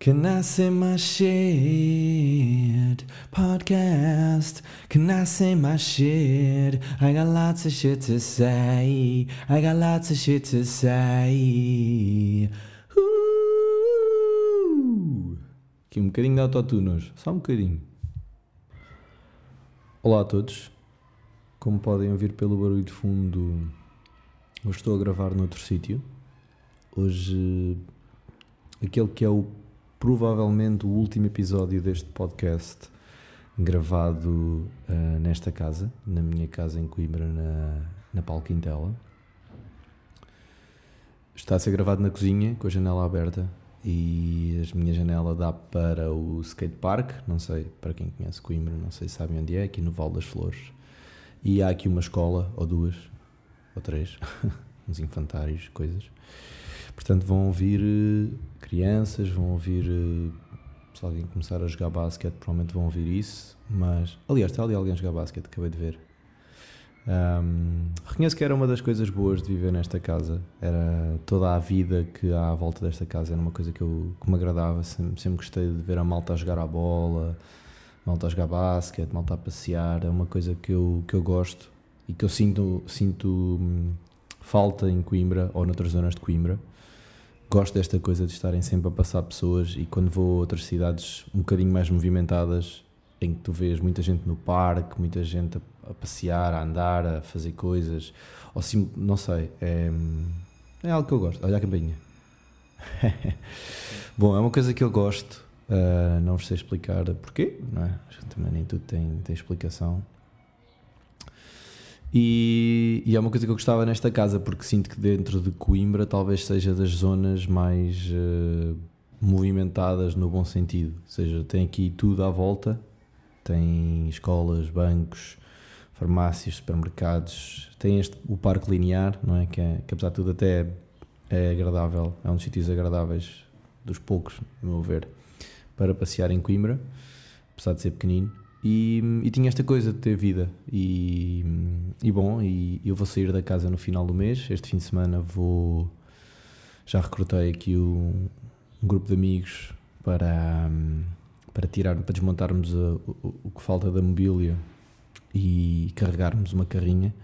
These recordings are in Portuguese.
Can I say my shit? Podcast. Can I say my shit? I got lots of shit to say. I got lots of shit to say. Aqui um bocadinho de autotune hoje. Só um bocadinho. Olá a todos. Como podem ouvir pelo barulho de fundo, hoje estou a gravar noutro sítio. Hoje, aquele que é o provavelmente o último episódio deste podcast gravado uh, nesta casa, na minha casa em Coimbra, na, na Palquintela. Está a ser gravado na cozinha, com a janela aberta e a minha janela dá para o skatepark, não sei, para quem conhece Coimbra, não sei se sabem onde é, aqui no Val das Flores. E há aqui uma escola, ou duas, ou três, uns infantários, coisas. Portanto, vão ouvir uh, crianças, vão ouvir. Uh, se alguém começar a jogar basquete, provavelmente vão ouvir isso. Mas, aliás, está ali alguém a jogar basquete, acabei de ver. Um, reconheço que era uma das coisas boas de viver nesta casa. Era toda a vida que há à volta desta casa. Era uma coisa que, eu, que me agradava. Sempre, sempre gostei de ver a malta a jogar a bola, malta a jogar basquete, malta a passear. É uma coisa que eu, que eu gosto e que eu sinto, sinto hum, falta em Coimbra ou noutras zonas de Coimbra gosto desta coisa de estarem sempre a passar pessoas e quando vou a outras cidades um bocadinho mais movimentadas, em que tu vês muita gente no parque, muita gente a, a passear, a andar, a fazer coisas, ou sim, não sei, é, é algo que eu gosto. Olha a campainha. Bom, é uma coisa que eu gosto, uh, não vos sei explicar porquê, não é? Acho que também nem tudo tem, tem explicação. E, e, é uma coisa que eu gostava nesta casa, porque sinto que dentro de Coimbra talvez seja das zonas mais uh, movimentadas no bom sentido. Ou seja, tem aqui tudo à volta: tem escolas, bancos, farmácias, supermercados, tem este, o Parque Linear, não é? Que, é, que apesar de tudo até é, é agradável, é um dos sítios agradáveis, dos poucos, a meu ver, para passear em Coimbra, apesar de ser pequenino. E, e, tinha esta coisa de ter vida. E, e bom, e eu vou sair da casa no final do mês. Este fim de semana vou. Já recrutei aqui um, um grupo de amigos para, para tirar, para desmontarmos a, o, o, que falta da mobília e carregarmos uma carrinha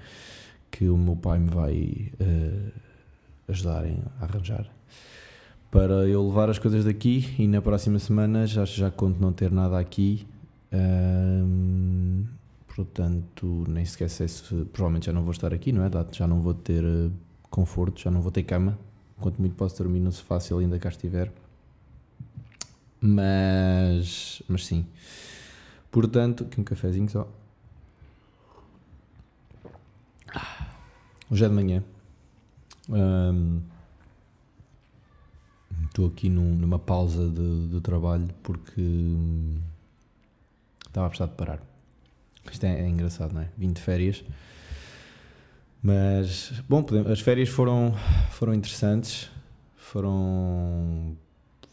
que o meu pai me vai uh, ajudar a arranjar para eu levar as coisas daqui e na próxima semana já, já conto não ter nada aqui portanto, nem sequer sei se provavelmente já não vou estar aqui, não é? Já não vou ter uh, conforto, já não vou ter cama. Quanto muito posso dormir no sofá se ele ainda cá estiver. Mas, mas sim. Portanto, aqui um cafezinho só. Hoje é de manhã. Estou um, aqui num, numa pausa de, de trabalho porque. Estava a precisar de parar. Isto é, é, engraçado, não é? Vim de férias. Mas, bom, as férias foram, foram interessantes, foram,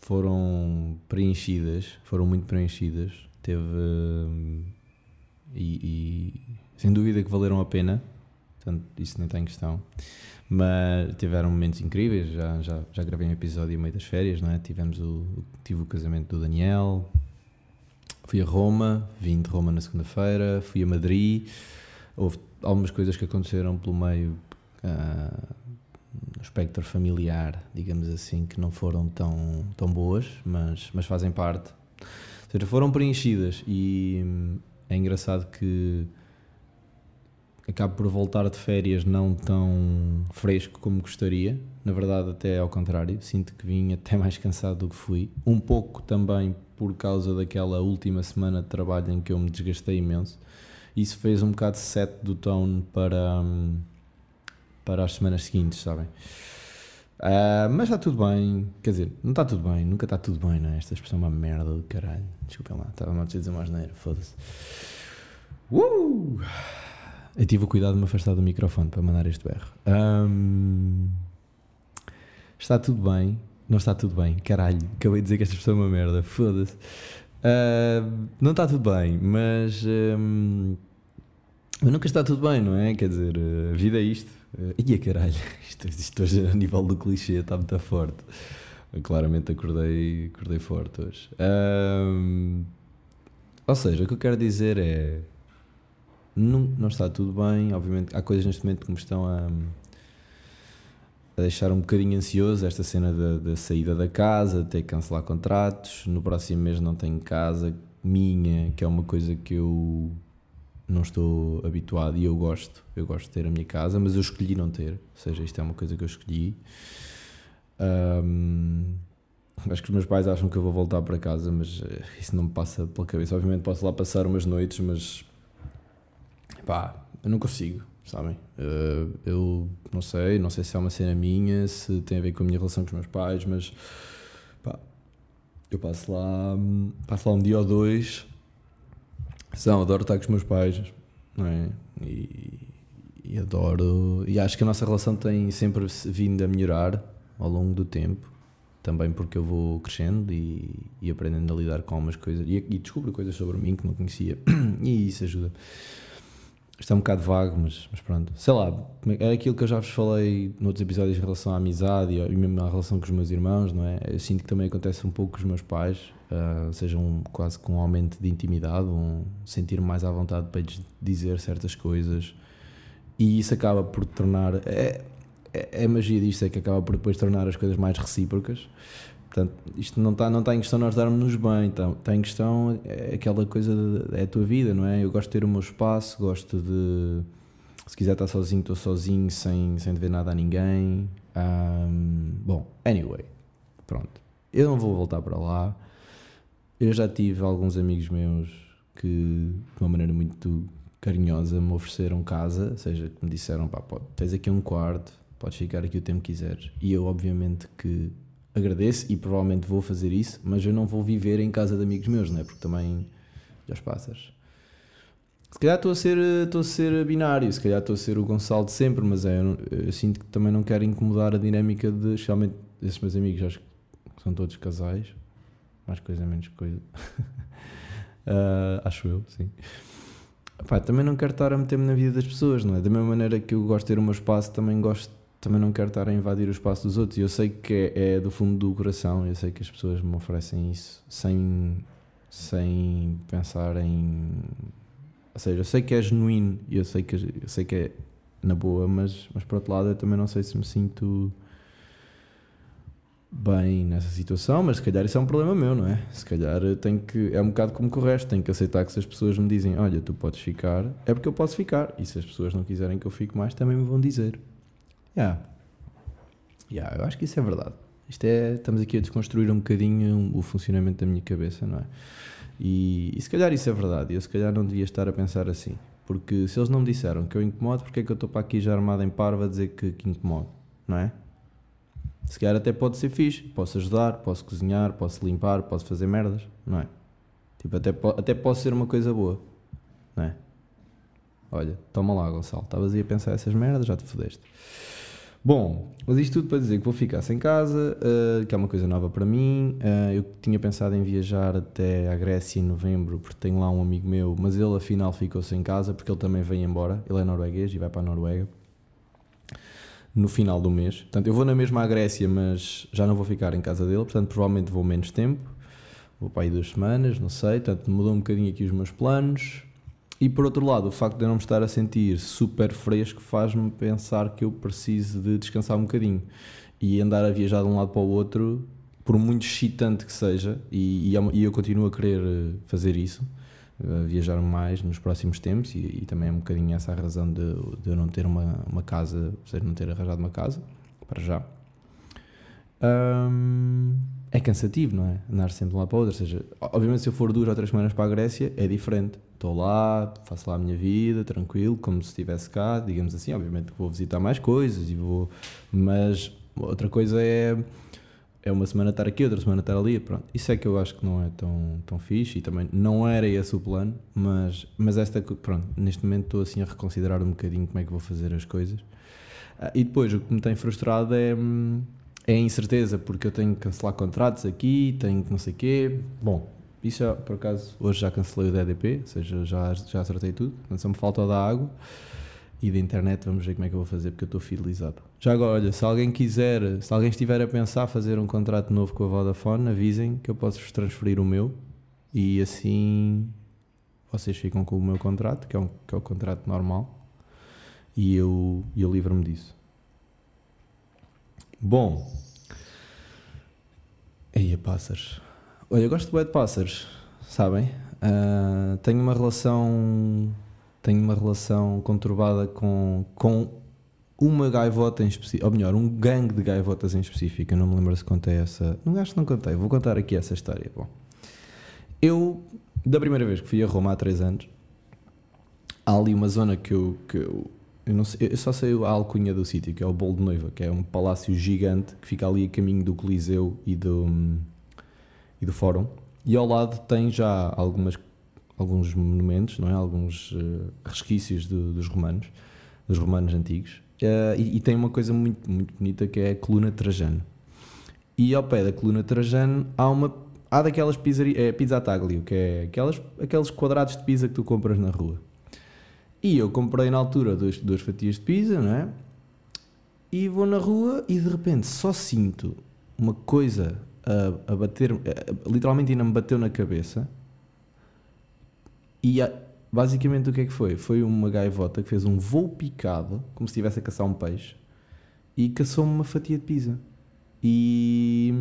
foram preenchidas, foram muito preenchidas. Teve. E, e sem dúvida que valeram a pena, portanto, isso nem está em questão. Mas tiveram momentos incríveis. Já, já, já gravei um episódio no meio das férias, não é? Tivemos o, tive o casamento do Daniel, Fui a Roma, vim de Roma na segunda-feira, fui a Madrid. Houve algumas coisas que aconteceram pelo meio uh, espectro familiar, digamos assim, que não foram tão, tão boas, mas, mas fazem parte. Ou seja, foram preenchidas e hum, é engraçado que acabo por voltar de férias não tão fresco como gostaria. Na verdade, até ao contrário, sinto que vim até mais cansado do que fui. Um pouco também por causa daquela última semana de trabalho em que eu me desgastei imenso. Isso fez um bocado set do tone para, hum, para as semanas seguintes, sabem? Uh, mas está tudo bem, quer dizer, não está tudo bem, nunca está tudo bem, não é? Esta expressão é uma merda do caralho. Desculpem lá, estava a dizer mais neira, foda-se. Uh! Eu tive o cuidado de me afastar do microfone para mandar este berro. Um, está tudo bem, não está tudo bem, caralho. Acabei de dizer que esta pessoa é uma merda, foda-se. Uh, não está tudo bem, mas. Um, nunca está tudo bem, não é? Quer dizer, a vida é isto. Uh, ia caralho, isto, isto hoje a nível do clichê está muito forte. Eu claramente acordei, acordei forte hoje. Um, ou seja, o que eu quero dizer é. Não, não está tudo bem, obviamente. Há coisas neste momento que me estão a, a deixar um bocadinho ansioso. Esta cena da, da saída da casa, ter que cancelar contratos. No próximo mês não tenho casa minha, que é uma coisa que eu não estou habituado e eu gosto. Eu gosto de ter a minha casa, mas eu escolhi não ter. Ou seja, isto é uma coisa que eu escolhi. Um, acho que os meus pais acham que eu vou voltar para casa, mas uh, isso não me passa pela cabeça. Obviamente posso lá passar umas noites, mas pá, eu não consigo, sabem? Uh, eu não sei, não sei se é uma cena minha, se tem a ver com a minha relação com os meus pais, mas pá, eu passo lá, passo lá um dia ou dois. São, adoro estar com os meus pais, não é? E, e adoro. E acho que a nossa relação tem sempre vindo a melhorar ao longo do tempo, também porque eu vou crescendo e, e aprendendo a lidar com algumas coisas e, e, descubro coisas sobre mim que não conhecia e isso ajuda. Isto é um bocado vago, mas, mas pronto. Sei lá, é aquilo que eu já vos falei noutros episódios em relação à amizade e, mesmo à relação com os meus irmãos, não é? Eu sinto que também acontece um pouco com os meus pais, uh, seja quase com um aumento de intimidade, um sentir mais à vontade para lhes dizer certas coisas e isso acaba por tornar. É, é, é magia disto, é que acaba por depois tornar as coisas mais recíprocas. Portanto, isto não está não tá em questão nós darmos-nos bem, está, está em questão aquela coisa, de, é a tua vida, não é? Eu gosto de ter o meu espaço, gosto de. Se quiser estar sozinho, estou sozinho, sem, sem dever nada a ninguém. Um, bom, anyway, pronto. Eu não vou voltar para lá. Eu já tive alguns amigos meus que, de uma maneira muito carinhosa, me ofereceram casa, ou seja, me disseram: pá, pode, tens aqui um quarto, podes ficar aqui o tempo que quiseres. E eu, obviamente, que agradeço e provavelmente vou fazer isso, mas eu não vou viver em casa de amigos meus, não é? Porque também já passas. Se calhar estou a ser, estou a ser binário, se calhar estou a ser o Gonçalo de sempre, mas é, eu, eu, sinto que também não quero incomodar a dinâmica de, especialmente esses meus amigos, acho que são todos casais, mais coisa, menos coisa. uh, acho eu, sim. Também não quero estar a meter-me na vida das pessoas, não é? Da mesma maneira que eu gosto de ter o meu espaço, também gosto também não quero estar a invadir o espaço dos outros. E eu sei que é, é, do fundo do coração, eu sei que as pessoas me oferecem isso sem, sem pensar em. Ou seja, eu sei que é genuíno eu sei que, eu sei que é na boa, mas, mas por outro lado eu também não sei se me sinto bem nessa situação, mas se calhar isso é um problema meu, não é? Se calhar tenho que. É um bocado como com o resto, tenho que aceitar que se as pessoas me dizem, olha, tu podes ficar, é porque eu posso ficar. E se as pessoas não quiserem que eu fique mais, também me vão dizer. Yeah. Yeah, eu acho que isso é verdade. Isto é, estamos aqui a desconstruir um bocadinho o funcionamento da minha cabeça, não é? E, e se calhar isso é verdade, eu se calhar não devia estar a pensar assim. Porque se eles não me disseram que eu incomodo, porque é que eu estou para aqui já armado em parva a dizer que, que incomodo, não é? Se calhar até pode ser fixe, posso ajudar, posso cozinhar, posso limpar, posso fazer merdas, não é? Tipo, até, até posso ser uma coisa boa, não é? Olha, toma lá, Gonçalo, estavas aí a pensar essas merdas, já te fodeste. Bom, mas isto tudo para dizer que vou ficar sem casa, uh, que é uma coisa nova para mim. Uh, eu tinha pensado em viajar até à Grécia em novembro, porque tenho lá um amigo meu, mas ele afinal ficou sem casa, porque ele também vem embora. Ele é norueguês e vai para a Noruega no final do mês. Portanto, eu vou na mesma à Grécia, mas já não vou ficar em casa dele, portanto, provavelmente vou menos tempo. Vou para aí duas semanas, não sei. Portanto, mudou um bocadinho aqui os meus planos. E por outro lado, o facto de eu não me estar a sentir super fresco faz-me pensar que eu preciso de descansar um bocadinho. E andar a viajar de um lado para o outro, por muito excitante que seja, e, e é eu continuo a querer eh, fazer isso, a viajar mais nos próximos tempos, e, e, também é um bocadinho essa a razão de, de eu não ter uma, uma casa, seja, não ter arranjado uma casa, para já. É cansativo, não é? Andar sempre de um lado para o outro. Ou seja, obviamente, se eu for duas ou três semanas para a Grécia, é diferente estou lá, faço lá a minha vida, tranquilo, como se estivesse cá, digamos assim. Obviamente que vou visitar mais coisas e vou. Mas outra coisa é. É uma semana estar aqui, outra semana estar ali, pronto. Isso é que eu acho que não é tão, tão fixe e também não era esse o plano, mas, mas esta, pronto, neste momento estou assim a reconsiderar um bocadinho como é que vou fazer as coisas. Ah, e depois o que me tem frustrado é, é a incerteza, porque eu tenho que cancelar contratos aqui, tenho que não sei o quê. Bom, isso, já, por acaso, hoje já cancelei o DDP, ou seja, já, já acertei tudo, portanto só me falta da água. e da internet, vamos ver como é que eu vou fazer, porque eu estou fidelizado. Já agora, olha, se alguém quiser, se alguém estiver a pensar fazer um contrato novo com a Vodafone, avisem que eu posso-vos transferir o meu e assim vocês ficam com o meu contrato, que é, um, que é o contrato normal, e eu, eu livro-me disso. Bom, aí pássaros. Olha, eu gosto de de pássaros, sabem? Uh, tenho uma relação tenho uma relação conturbada com, com uma gaivota em específico, ou melhor, um gangue de gaivotas em específico. Eu não me lembro se contei essa. Não acho que não contei, vou contar aqui essa história. Bom, eu, da primeira vez que fui a Roma há 3 anos, há ali uma zona que eu. Que eu eu, não sei, eu só sei a alcunha do sítio, que é o Bolo de Noiva, que é um palácio gigante que fica ali a caminho do Coliseu e do, e do Fórum. E ao lado tem já algumas alguns monumentos, não é? alguns uh, resquícios do, dos romanos, dos romanos antigos, uh, e, e, tem uma coisa muito, muito bonita que é a coluna Trajano. E ao pé da coluna Trajano há uma há daquelas pizzarias, é pizza taglio, que é aquelas, aqueles quadrados de pizza que tu compras na rua. E eu comprei na altura duas, duas fatias de pizza, não é? E vou na rua e de repente só sinto uma coisa a, a bater, a, literalmente ainda me bateu na cabeça e basicamente o que é que foi? Foi uma gaivota que fez um voo picado, como se estivesse a caçar um peixe, e caçou-me uma fatia de pizza. E,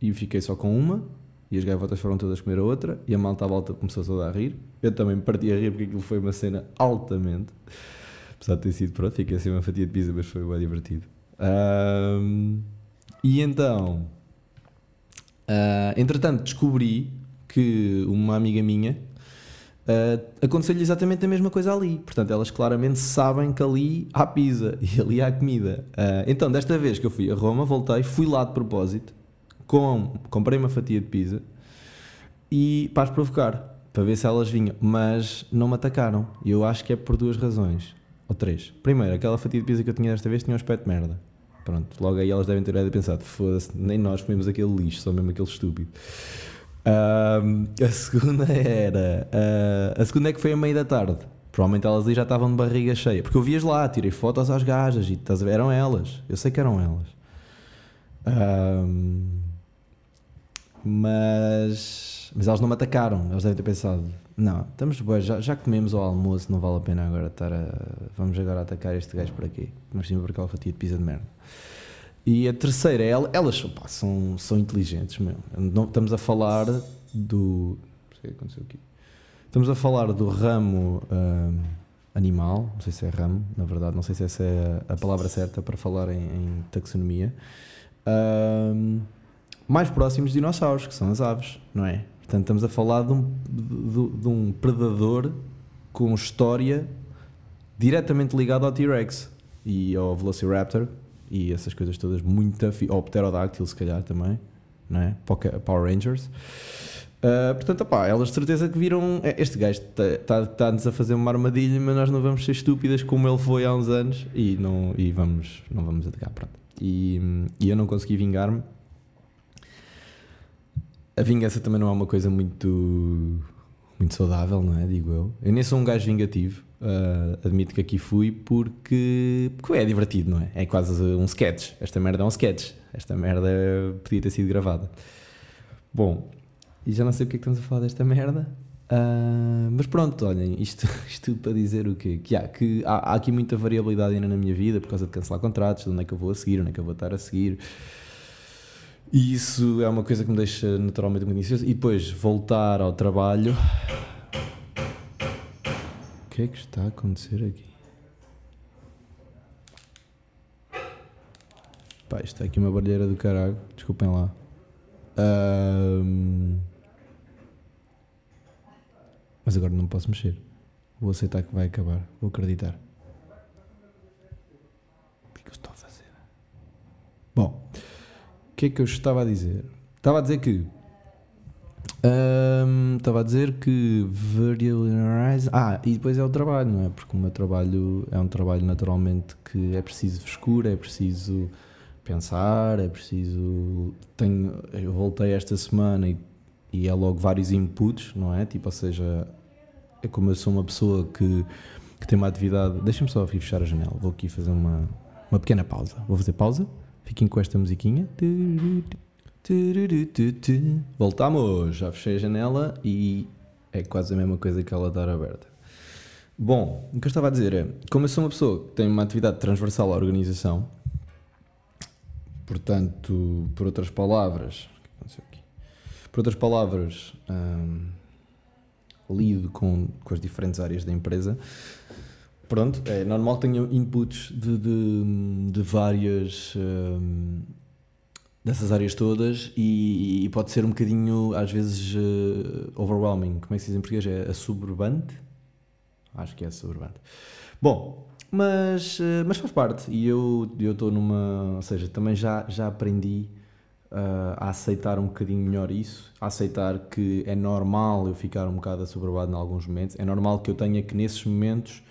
e fiquei só com uma, e as gaivotas foram todas comer a outra, e a malta à volta começou toda a rir. Eu também parti a rir porque aquilo foi uma cena altamente. Apesar de ter sido pronto, fiquei assim uma fatia de pizza, mas foi bem divertido. Um, e então, uh, entretanto, descobri que uma amiga minha Uh, Aconteceu-lhe exatamente a mesma coisa ali. Portanto, elas claramente sabem que ali há pizza e ali há comida. Uh, então, desta vez que eu fui a Roma, voltei, fui lá de propósito, com, comprei uma fatia de pizza e para provocar, para ver se elas vinham. Mas não me atacaram. E eu acho que é por duas razões. Ou três. Primeiro, aquela fatia de pizza que eu tinha desta vez tinha um aspecto de merda. Pronto, logo aí elas devem ter pensado: foda-se, nem nós comemos aquele lixo, só mesmo aquele estúpido. Uh, a segunda era. Uh, a segunda é que foi a meio da tarde. Provavelmente elas aí já estavam de barriga cheia. Porque eu vias lá, tirei fotos às gajas e estás a ver, eram elas. Eu sei que eram elas. Uh, mas. Mas elas não me atacaram. Elas devem ter pensado: não, estamos boas, já, já comemos ao almoço, não vale a pena agora estar a. Vamos agora atacar este gajo por aqui. Mas sim por aquela fatia de pizza de merda. E a terceira, é elas opa, são, são inteligentes mesmo. Não, estamos a falar do. Não sei o que aconteceu aqui. Estamos a falar do ramo um, animal, não sei se é ramo, na verdade, não sei se essa é a, palavra certa para falar em, em taxonomia. Um, mais próximos de dinossauros, que são as aves, não é? Portanto, estamos a falar de um, de, de um predador com história diretamente ligado ao T-Rex e ao Velociraptor, e essas coisas todas muito afi... ou Pterodáctil se calhar também, não é? Power Rangers. Uh, portanto, opá, elas de certeza que viram é, este gajo está-nos tá, tá a fazer uma armadilha, mas nós não vamos ser estúpidas como ele foi há uns anos e não, e vamos, não vamos atacar. Pronto. E, e eu não consegui vingar-me. A vingança também não é uma coisa muito, muito saudável, não é? Digo eu. Eu nem sou um gajo vingativo. Uh, admito que aqui fui porque, porque é divertido, não é? É quase um sketch. Esta merda é um sketch. Esta merda podia ter sido gravada. Bom, e já não sei porque é que estamos a falar desta merda. Uh, mas pronto, olhem, isto, isto para dizer o quê? Que, há, que há, há, aqui muita variabilidade ainda na minha vida por causa de cancelar contratos, de onde é que eu vou a seguir, onde é que eu vou estar a seguir. E isso é uma coisa que me deixa naturalmente muito ansioso. E depois voltar ao trabalho que é que está a acontecer aqui? Pá, isto está aqui uma barulheira do caralho. Desculpem lá. Um... Mas agora não posso mexer. Vou aceitar que vai acabar. Vou acreditar. O que é que eu estou a fazer? Bom, o que é que eu estava a dizer? Estava a dizer que Estava um, a dizer que. Ah, e depois é o trabalho, não é? Porque o meu trabalho é um trabalho naturalmente que é preciso frescura, é preciso pensar, é preciso. Tenho, eu voltei esta semana e, e é logo vários inputs, não é? Tipo, ou seja, é como eu sou uma pessoa que, que tem uma atividade. Deixa-me só aqui fechar a janela. Vou aqui fazer uma, uma pequena pausa. Vou fazer pausa. Fiquem com esta musiquinha. Voltamos. Já fechei a janela e é quase a mesma coisa que ela estar aberta. Bom, o que eu estava a dizer é, como eu sou uma pessoa que tem uma atividade transversal à organização, portanto, por outras palavras, por outras palavras, hum, lido com, com as diferentes áreas da empresa, pronto, é normal que tenha inputs de, de, de várias hum, dessas áreas todas e, e, pode ser um bocadinho, às vezes, uh, overwhelming. Como é que se diz em português? É assoberbante? Acho que é assoberbante. Bom, mas, uh, mas faz parte e eu estou numa. Ou seja, também já, já aprendi uh, a aceitar um bocadinho melhor isso, a aceitar que é normal eu ficar um bocado assoberbado em alguns momentos, é normal que eu tenha que nesses momentos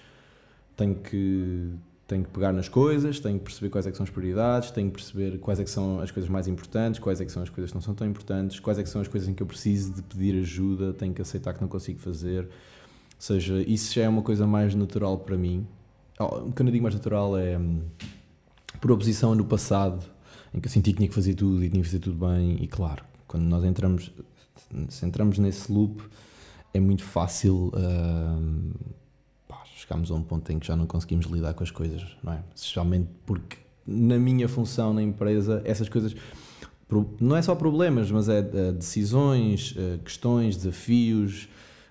tenho que tenho que pegar nas coisas, tenho que perceber quais é que são as prioridades, tenho que perceber quais é que são as coisas mais importantes, quais é que são as coisas que não são tão importantes, quais é que são as coisas em que eu preciso de pedir ajuda, tenho que aceitar que não consigo fazer. Ou seja, isso já é uma coisa mais natural para mim. Oh, quando eu digo mais natural é hum, por oposição no passado, em que eu senti que tinha que fazer tudo e tinha que fazer tudo bem, e claro, quando nós entramos, se entramos nesse loop, é muito fácil. Uh, chegámos a um ponto em que já não conseguimos lidar com as coisas, não é? Especialmente porque na minha função na empresa, essas coisas não é só problemas, mas é, é decisões, é, questões, desafios.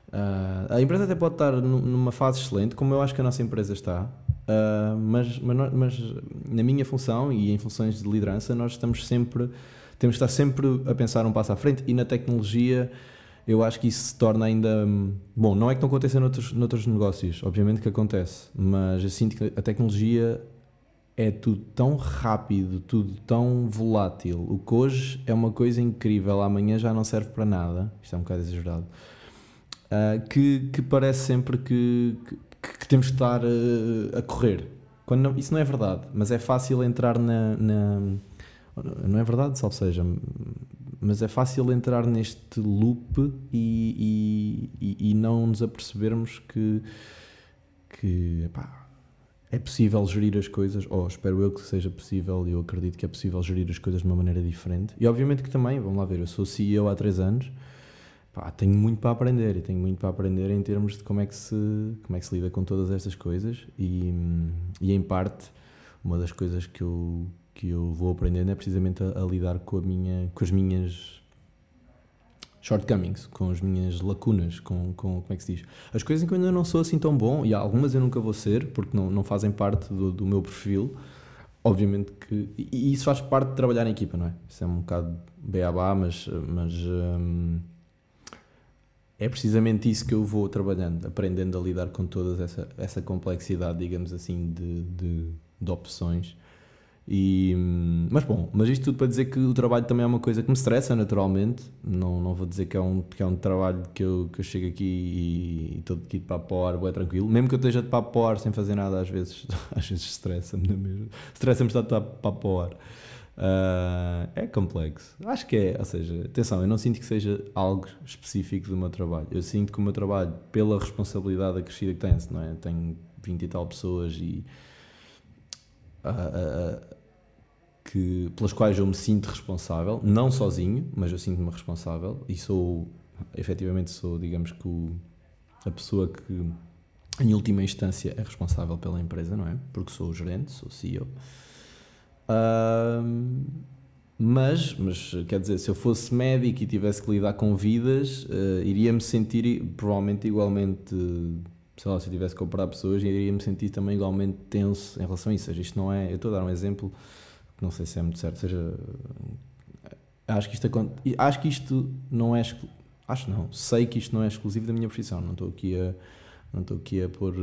Uh, a empresa até pode estar numa fase excelente, como eu acho que a nossa empresa está, uh, mas, mas, mas, na minha função e em funções de liderança, nós estamos sempre, temos que estar sempre a pensar um passo à frente e na tecnologia eu acho que isso se torna ainda. Bom, não é que não aconteça noutros, noutros negócios, obviamente que acontece, mas eu sinto que a tecnologia é tudo tão rápido, tudo tão volátil. O que hoje é uma coisa incrível, amanhã já não serve para nada, isto é um bocado exagerado, uh, que, que parece sempre que, que, que temos que estar uh, a correr. Quando não, isso não é verdade, mas é fácil entrar na, na não é verdade, salvo seja, mas é fácil entrar neste loop e, e, e não nos apercebermos que, que epá, é possível gerir as coisas, ou espero eu que seja possível, e eu acredito que é possível gerir as coisas de uma maneira diferente. E obviamente que também, vamos lá ver, eu sou CEO há 3 anos, tenho muito para aprender, e tenho muito para aprender em termos de como é que se, como é que se lida com todas estas coisas, e, e em parte, uma das coisas que eu que eu vou aprendendo é precisamente a, a, lidar com, a minha, com as minhas shortcomings, com as minhas lacunas, com, com como é que se diz? As coisas em que eu ainda não sou assim tão bom, e algumas eu nunca vou ser, porque não, não fazem parte do, do meu perfil. Obviamente que. E isso faz parte de trabalhar em equipa, não é? Isso é um bocado beabá, mas. mas hum, é precisamente isso que eu vou trabalhando, aprendendo a lidar com toda essa, essa complexidade, digamos assim, de, de, de opções e, mas bom, mas isto tudo para dizer que o trabalho também é uma coisa que me estressa naturalmente. Não, não vou dizer que é um, que é um trabalho que eu, que eu chego aqui e estou de papo para ar, é tranquilo. Mesmo que eu esteja de papo para ar sem fazer nada, às vezes, às vezes estressa-me na mesma. Estressa-me estar de papo para ar. Uh, é complexo. Acho que é, ou seja, atenção, eu não sinto que seja algo específico do meu trabalho. Eu sinto que o meu trabalho, pela responsabilidade acrescida que tem, não é? Tenho 20 e tal pessoas e que, pelas quais eu me sinto responsável, não sozinho, mas eu sinto-me responsável e sou, efetivamente, sou, digamos que, o, a pessoa que, em última instância, é responsável pela empresa, não é? Porque sou o gerente, sou o CEO. Mas, mas, quer dizer, se eu fosse médico e tivesse que lidar com vidas, uh, iria-me sentir provavelmente igualmente sei lá, se eu tivesse que operar pessoas, iria me sentir também igualmente tenso em relação a isso. Ou seja, isto não é. Eu estou a dar um exemplo que não sei se é muito certo. seja, acho que isto, acho que isto não é. Acho não, sei que isto não é exclusivo da minha profissão. Não estou aqui a, não estou aqui a pôr.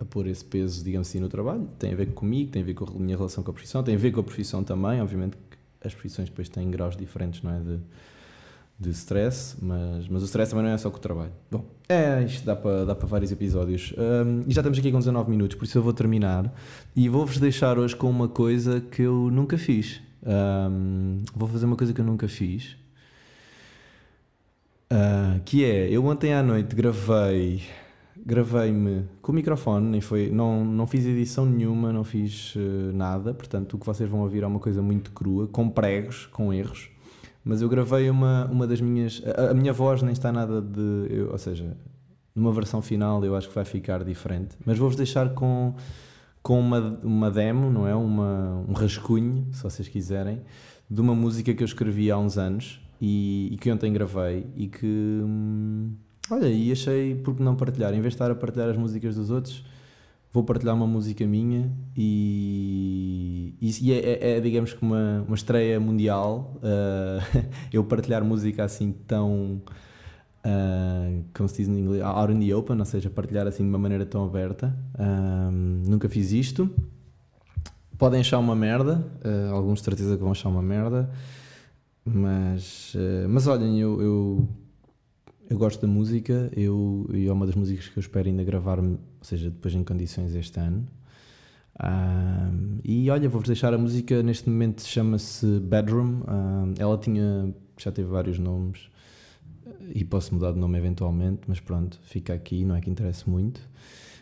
A pôr esse peso, digamos assim, no trabalho, tem a ver comigo, tem a ver com a minha relação com a profissão, tem a ver com a profissão também. Obviamente que as profissões depois têm graus diferentes, não é? De, de stress, mas, mas o stress também não é só com o trabalho. Bom, é, isto dá para dá para vários episódios. Um, e já estamos aqui com 19 minutos, por isso eu vou terminar. E vou-vos deixar hoje com uma coisa que eu nunca fiz. Um, vou fazer uma coisa que eu nunca fiz. Uh, que é, eu ontem à noite gravei gravei-me com o microfone, nem foi, não, não fiz edição nenhuma, não fiz uh, nada, portanto o que vocês vão ouvir é uma coisa muito crua, com pregos, com erros, mas eu gravei uma, uma das minhas. A, a minha voz nem está nada de. Eu, ou seja, numa versão final eu acho que vai ficar diferente, mas vou-vos deixar com, com uma, uma demo, não é? Uma, um rascunho, se vocês quiserem, de uma música que eu escrevi há uns anos e, e que ontem gravei e que. Hum, Olha, e achei por que não partilhar? Em vez de estar a partilhar as músicas dos outros, vou partilhar uma música minha e, e é, é, é, digamos que uma, uma estreia mundial. Uh, eu partilhar música assim tão. Uh, como se diz em inglês, out in the open, ou seja, partilhar assim de uma maneira tão aberta. Uh, nunca fiz isto. Podem achar uma merda, uh, alguns de certeza que vão achar uma merda, mas, mas olhem, eu, eu eu gosto da música eu, e é uma das músicas que eu espero ainda gravar, ou seja, depois em condições este ano. Um, e olha, vou-vos deixar a música, neste momento chama-se Bedroom. Um, ela tinha, já teve vários nomes e posso mudar de nome eventualmente, mas pronto, fica aqui, não é que interessa muito.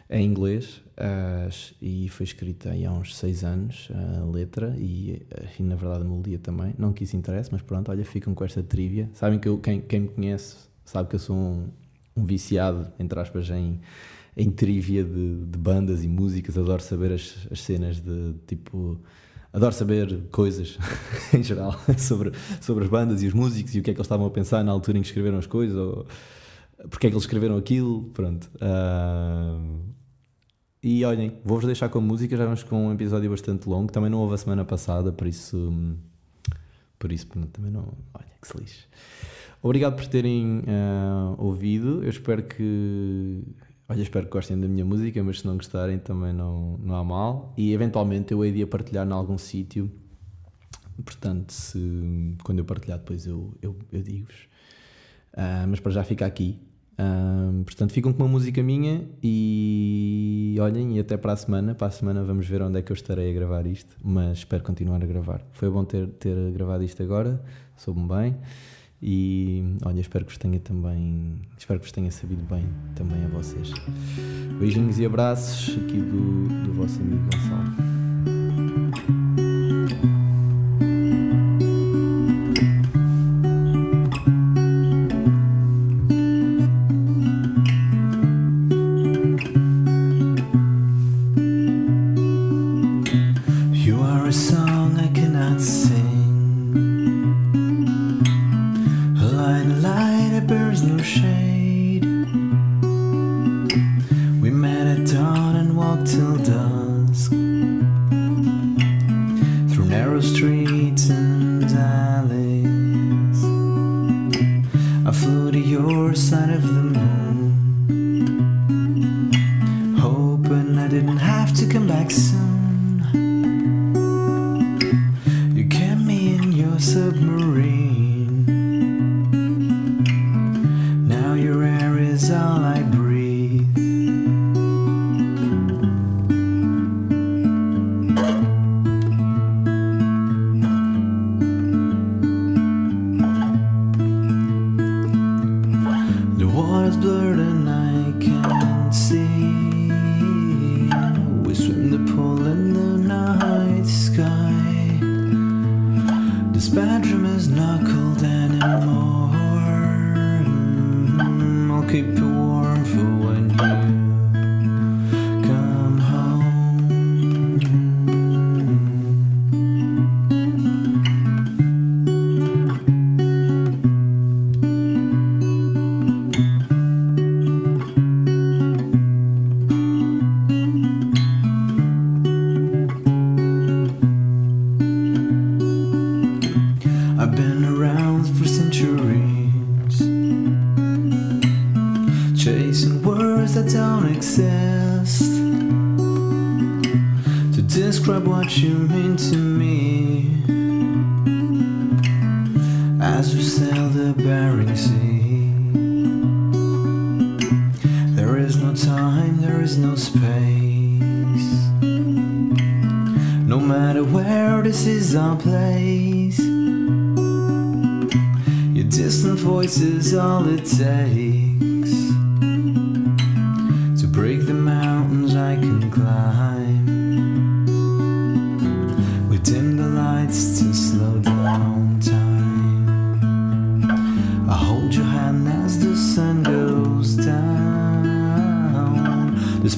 É em inglês uh, e foi escrita há uns 6 anos a letra e, e, na verdade a melodia também. Não que isso interesse, mas pronto, olha, ficam com esta trivia. Sabem que eu, quem, quem me conhece sabe que eu sou um, um viciado, entre aspas, em, em trivia de, de, bandas e músicas, adoro saber as, as cenas de tipo. Adoro saber coisas em geral sobre, sobre as bandas e os músicos e o que é que eles estavam a pensar na altura em que escreveram as coisas ou porque é que eles escreveram aquilo. Pronto. Uh, e olhem, vou-vos deixar com a música. Já vamos com um episódio bastante longo. Também não houve a semana passada, por isso. Por isso, também não. Olha que se lixe. Obrigado por terem uh, ouvido. Eu espero que. Olha, espero que gostem da minha música, mas se não gostarem também não, não há mal. E eventualmente eu hei de a partilhar em algum sítio. Portanto, se, quando eu partilhar depois eu, eu, eu digo-vos. Uh, mas para já fica aqui. Uh, portanto, ficam com uma música minha e olhem, e até para a semana. Para a semana vamos ver onde é que eu estarei a gravar isto, mas espero continuar a gravar. Foi bom ter, ter gravado isto agora, soube-me bem. E olha, espero que vos tenha também, espero que vos tenha sabido bem também a vocês. Beijinhos e abraços aqui do, do vosso amigo Gonçalo. all I breathe.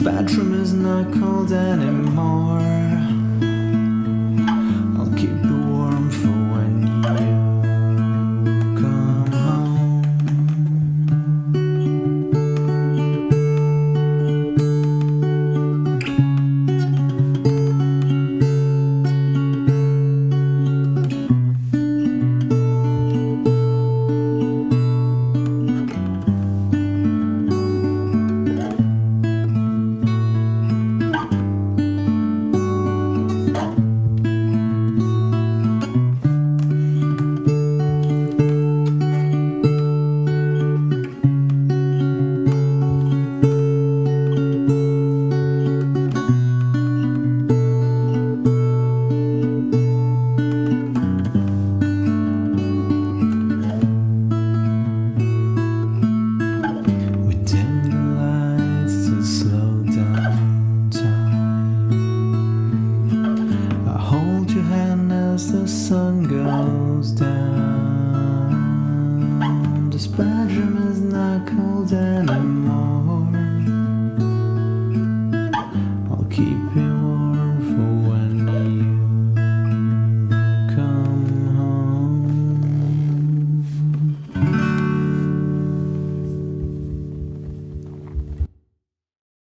bedroom is not cold anymore.